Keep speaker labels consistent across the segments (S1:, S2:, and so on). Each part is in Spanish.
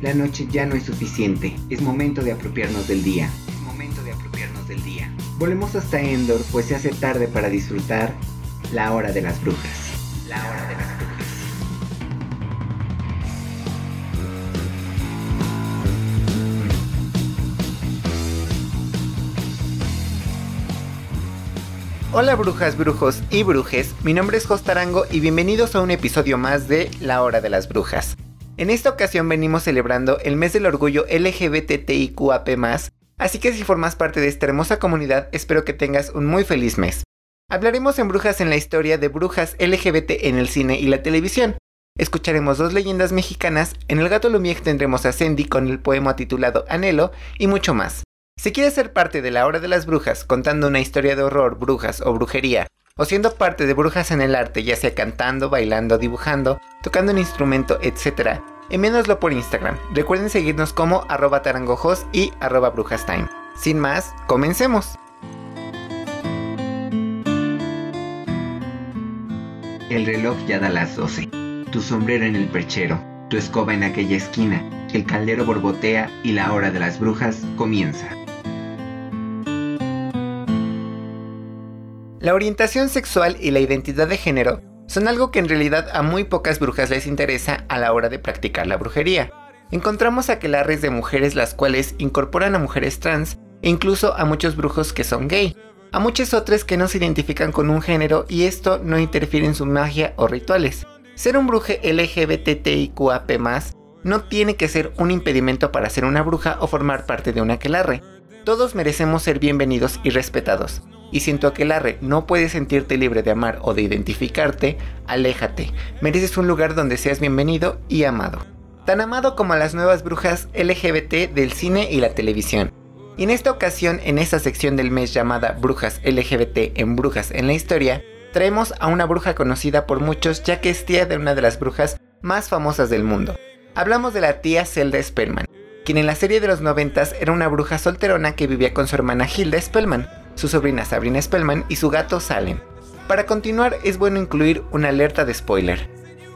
S1: La noche ya no es suficiente, es momento de apropiarnos del día. Es momento de apropiarnos del día. Volvemos hasta Endor, pues se hace tarde para disfrutar la hora de las brujas. La hora de las brujas. Hola brujas, brujos y brujes, mi nombre es Jostarango y bienvenidos a un episodio más de La Hora de las Brujas. En esta ocasión venimos celebrando el mes del orgullo LGBTIQAP+, así que si formas parte de esta hermosa comunidad, espero que tengas un muy feliz mes. Hablaremos en Brujas en la historia de brujas LGBT en el cine y la televisión. Escucharemos dos leyendas mexicanas, en El Gato Lumière tendremos a Sandy con el poema titulado Anhelo y mucho más. Si quieres ser parte de la Hora de las Brujas contando una historia de horror, brujas o brujería, o siendo parte de Brujas en el Arte, ya sea cantando, bailando, dibujando, tocando un instrumento, etc., envíenoslo por Instagram. Recuerden seguirnos como arroba tarangojos y arroba brujastime. Sin más, comencemos. El reloj ya da las 12. Tu sombrero en el perchero, tu escoba en aquella esquina, el caldero borbotea y la hora de las brujas comienza. La orientación sexual y la identidad de género son algo que en realidad a muy pocas brujas les interesa a la hora de practicar la brujería. Encontramos aquelarres de mujeres las cuales incorporan a mujeres trans e incluso a muchos brujos que son gay, a muchos otros que no se identifican con un género y esto no interfiere en su magia o rituales. Ser un bruje LGBTIQAP+, no tiene que ser un impedimento para ser una bruja o formar parte de un aquelarre. Todos merecemos ser bienvenidos y respetados. Y si en tu aquelarre no puedes sentirte libre de amar o de identificarte, aléjate. Mereces un lugar donde seas bienvenido y amado. Tan amado como las nuevas brujas LGBT del cine y la televisión. Y en esta ocasión, en esta sección del mes llamada Brujas LGBT en Brujas en la Historia, traemos a una bruja conocida por muchos ya que es tía de una de las brujas más famosas del mundo. Hablamos de la tía Zelda Spellman, quien en la serie de los noventas era una bruja solterona que vivía con su hermana Hilda Spellman, su sobrina Sabrina Spellman y su gato Salem. Para continuar es bueno incluir una alerta de spoiler.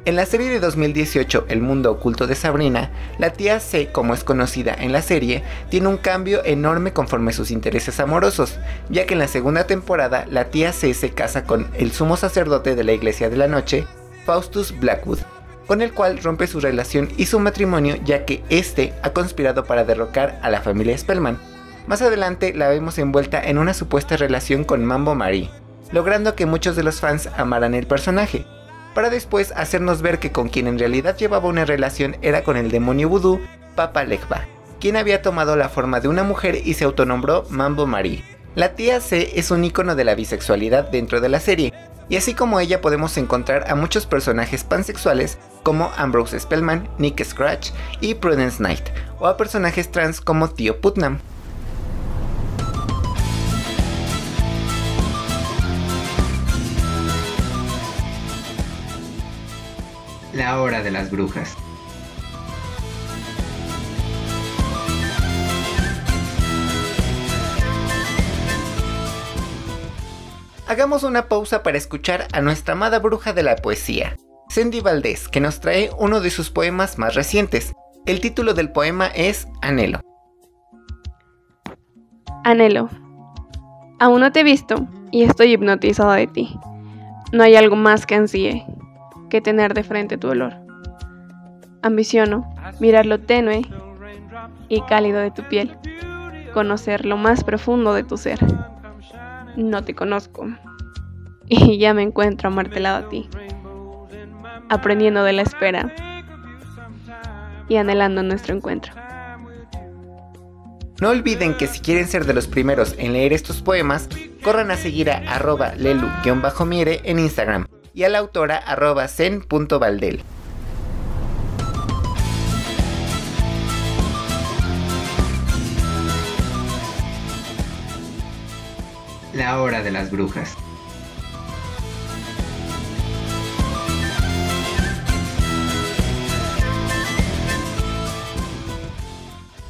S1: En la serie de 2018 El mundo oculto de Sabrina, la tía C, como es conocida en la serie, tiene un cambio enorme conforme sus intereses amorosos, ya que en la segunda temporada la tía C se casa con el sumo sacerdote de la Iglesia de la Noche, Faustus Blackwood, con el cual rompe su relación y su matrimonio ya que este ha conspirado para derrocar a la familia Spellman. Más adelante la vemos envuelta en una supuesta relación con Mambo Marie, logrando que muchos de los fans amaran el personaje, para después hacernos ver que con quien en realidad llevaba una relación era con el demonio vudú, Papa Legba, quien había tomado la forma de una mujer y se autonombró Mambo Marie. La tía C es un icono de la bisexualidad dentro de la serie, y así como ella podemos encontrar a muchos personajes pansexuales como Ambrose Spellman, Nick Scratch y Prudence Knight, o a personajes trans como Tío Putnam. La hora de las brujas. Hagamos una pausa para escuchar a nuestra amada bruja de la poesía, Cindy Valdés, que nos trae uno de sus poemas más recientes. El título del poema es Anhelo.
S2: Anhelo. Aún no te he visto y estoy hipnotizada de ti. No hay algo más que ansíe que tener de frente tu olor. Ambiciono mirar lo tenue y cálido de tu piel, conocer lo más profundo de tu ser. No te conozco y ya me encuentro amartelado a ti, aprendiendo de la espera y anhelando nuestro encuentro.
S1: No olviden que si quieren ser de los primeros en leer estos poemas, corran a seguir a arroba lelu-miere en Instagram y a la autora arroba zen.valdel. La hora de las brujas.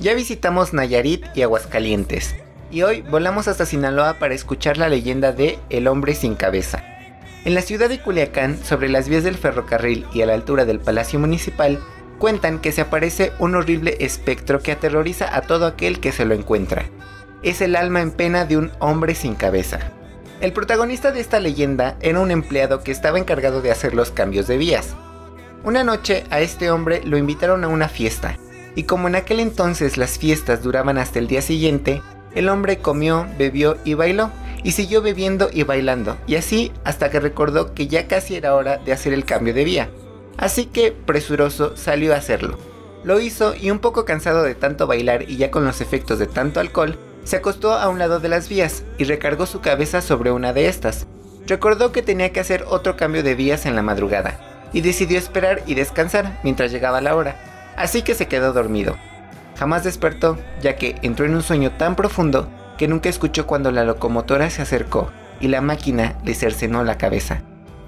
S1: Ya visitamos Nayarit y Aguascalientes, y hoy volamos hasta Sinaloa para escuchar la leyenda de El hombre sin cabeza. En la ciudad de Culiacán, sobre las vías del ferrocarril y a la altura del Palacio Municipal, Cuentan que se aparece un horrible espectro que aterroriza a todo aquel que se lo encuentra. Es el alma en pena de un hombre sin cabeza. El protagonista de esta leyenda era un empleado que estaba encargado de hacer los cambios de vías. Una noche a este hombre lo invitaron a una fiesta, y como en aquel entonces las fiestas duraban hasta el día siguiente, el hombre comió, bebió y bailó, y siguió bebiendo y bailando, y así hasta que recordó que ya casi era hora de hacer el cambio de vía. Así que, presuroso, salió a hacerlo. Lo hizo y un poco cansado de tanto bailar y ya con los efectos de tanto alcohol, se acostó a un lado de las vías y recargó su cabeza sobre una de estas. Recordó que tenía que hacer otro cambio de vías en la madrugada y decidió esperar y descansar mientras llegaba la hora, así que se quedó dormido. Jamás despertó, ya que entró en un sueño tan profundo que nunca escuchó cuando la locomotora se acercó y la máquina le cercenó la cabeza.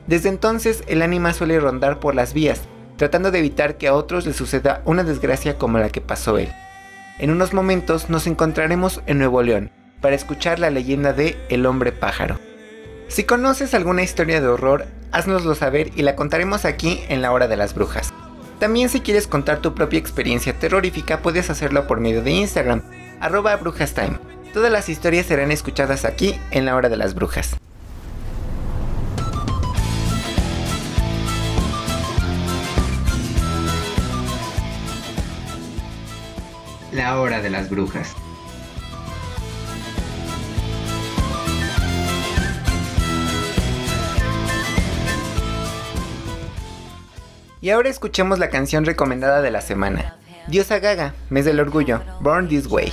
S1: Desde entonces el ánima suele rondar por las vías, tratando de evitar que a otros les suceda una desgracia como la que pasó él. En unos momentos nos encontraremos en Nuevo León para escuchar la leyenda de El hombre pájaro. Si conoces alguna historia de horror, haznoslo saber y la contaremos aquí en la hora de las brujas. También si quieres contar tu propia experiencia terrorífica puedes hacerlo por medio de Instagram, arroba brujastime. Todas las historias serán escuchadas aquí en la hora de las brujas. La hora de las brujas. Y ahora escuchemos la canción recomendada de la semana. Diosa Gaga, mes del orgullo, Born This Way.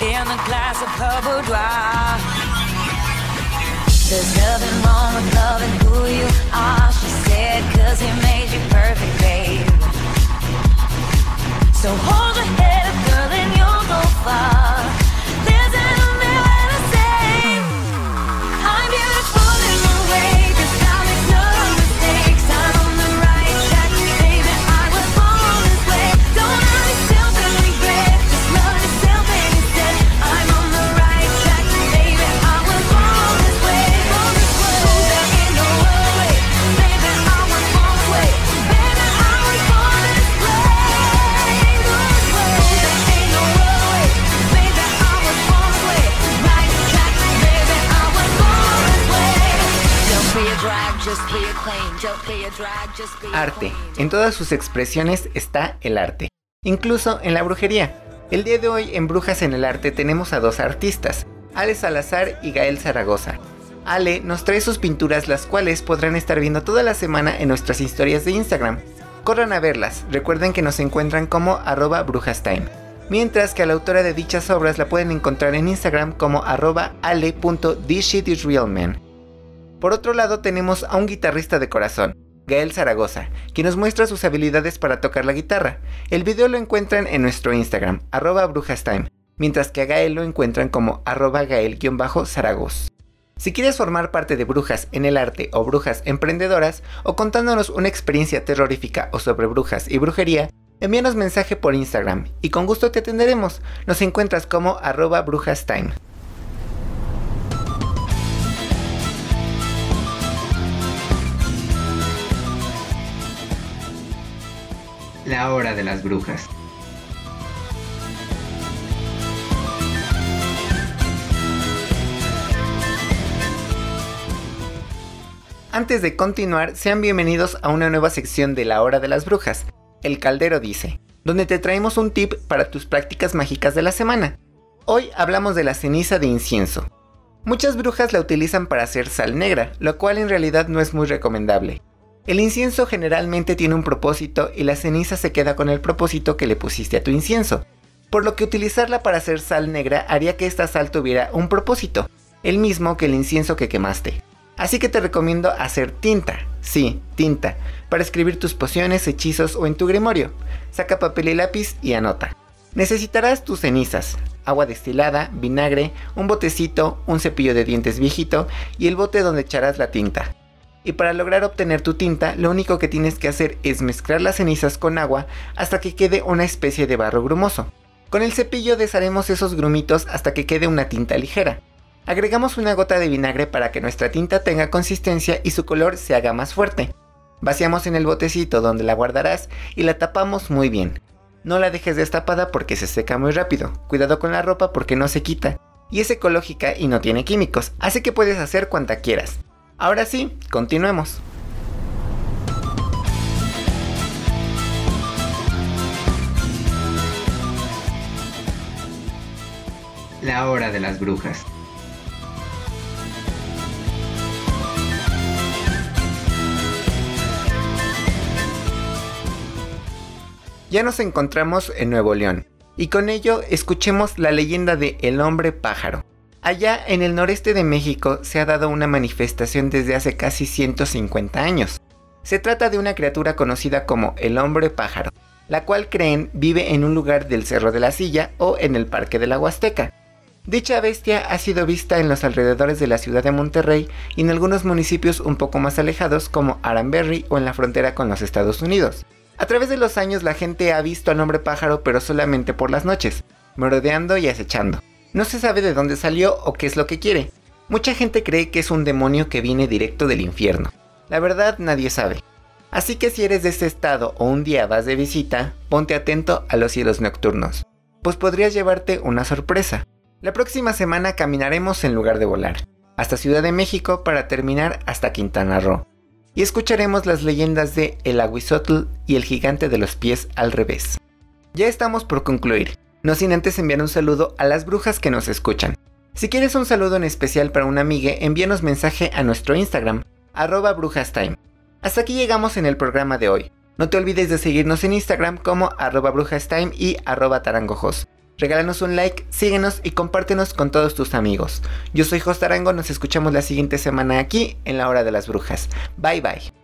S3: in a glass of her boudoir. There's nothing wrong with loving
S1: Arte. En todas sus expresiones está el arte. Incluso en la brujería. El día de hoy en Brujas en el Arte tenemos a dos artistas, Ale Salazar y Gael Zaragoza. Ale nos trae sus pinturas las cuales podrán estar viendo toda la semana en nuestras historias de Instagram. Corran a verlas, recuerden que nos encuentran como arroba brujastime. Mientras que a la autora de dichas obras la pueden encontrar en Instagram como arroba. Por otro lado tenemos a un guitarrista de corazón, Gael Zaragoza, quien nos muestra sus habilidades para tocar la guitarra. El video lo encuentran en nuestro Instagram, arroba brujastime, mientras que a Gael lo encuentran como arroba gael-zaragoz. Si quieres formar parte de Brujas en el Arte o Brujas Emprendedoras, o contándonos una experiencia terrorífica o sobre brujas y brujería, envíanos mensaje por Instagram y con gusto te atenderemos. Nos encuentras como arroba brujastime. La hora de las brujas. Antes de continuar, sean bienvenidos a una nueva sección de La Hora de las Brujas, El Caldero dice, donde te traemos un tip para tus prácticas mágicas de la semana. Hoy hablamos de la ceniza de incienso. Muchas brujas la utilizan para hacer sal negra, lo cual en realidad no es muy recomendable. El incienso generalmente tiene un propósito y la ceniza se queda con el propósito que le pusiste a tu incienso, por lo que utilizarla para hacer sal negra haría que esta sal tuviera un propósito, el mismo que el incienso que quemaste. Así que te recomiendo hacer tinta, sí, tinta, para escribir tus pociones, hechizos o en tu grimorio. Saca papel y lápiz y anota. Necesitarás tus cenizas, agua destilada, vinagre, un botecito, un cepillo de dientes viejito y el bote donde echarás la tinta. Y para lograr obtener tu tinta, lo único que tienes que hacer es mezclar las cenizas con agua hasta que quede una especie de barro grumoso. Con el cepillo desharemos esos grumitos hasta que quede una tinta ligera. Agregamos una gota de vinagre para que nuestra tinta tenga consistencia y su color se haga más fuerte. Vaciamos en el botecito donde la guardarás y la tapamos muy bien. No la dejes destapada porque se seca muy rápido. Cuidado con la ropa porque no se quita. Y es ecológica y no tiene químicos, así que puedes hacer cuanta quieras. Ahora sí, continuemos. La hora de las brujas. Ya nos encontramos en Nuevo León y con ello escuchemos la leyenda de El hombre pájaro. Allá en el noreste de México se ha dado una manifestación desde hace casi 150 años. Se trata de una criatura conocida como el hombre pájaro, la cual creen vive en un lugar del Cerro de la Silla o en el Parque de la Huasteca. Dicha bestia ha sido vista en los alrededores de la ciudad de Monterrey y en algunos municipios un poco más alejados como Aranberry o en la frontera con los Estados Unidos. A través de los años la gente ha visto al hombre pájaro pero solamente por las noches, merodeando y acechando. No se sabe de dónde salió o qué es lo que quiere. Mucha gente cree que es un demonio que viene directo del infierno. La verdad nadie sabe. Así que si eres de este estado o un día vas de visita, ponte atento a los cielos nocturnos, pues podrías llevarte una sorpresa. La próxima semana caminaremos en lugar de volar, hasta Ciudad de México para terminar hasta Quintana Roo. Y escucharemos las leyendas de El Aguizotl y el gigante de los pies al revés. Ya estamos por concluir, no sin antes enviar un saludo a las brujas que nos escuchan. Si quieres un saludo en especial para una amiga, envíanos mensaje a nuestro Instagram, arroba brujastime. Hasta aquí llegamos en el programa de hoy. No te olvides de seguirnos en Instagram como arroba brujastime y arroba tarangojos. Regálanos un like, síguenos y compártenos con todos tus amigos. Yo soy Jos Tarango, nos escuchamos la siguiente semana aquí en la hora de las brujas. Bye bye.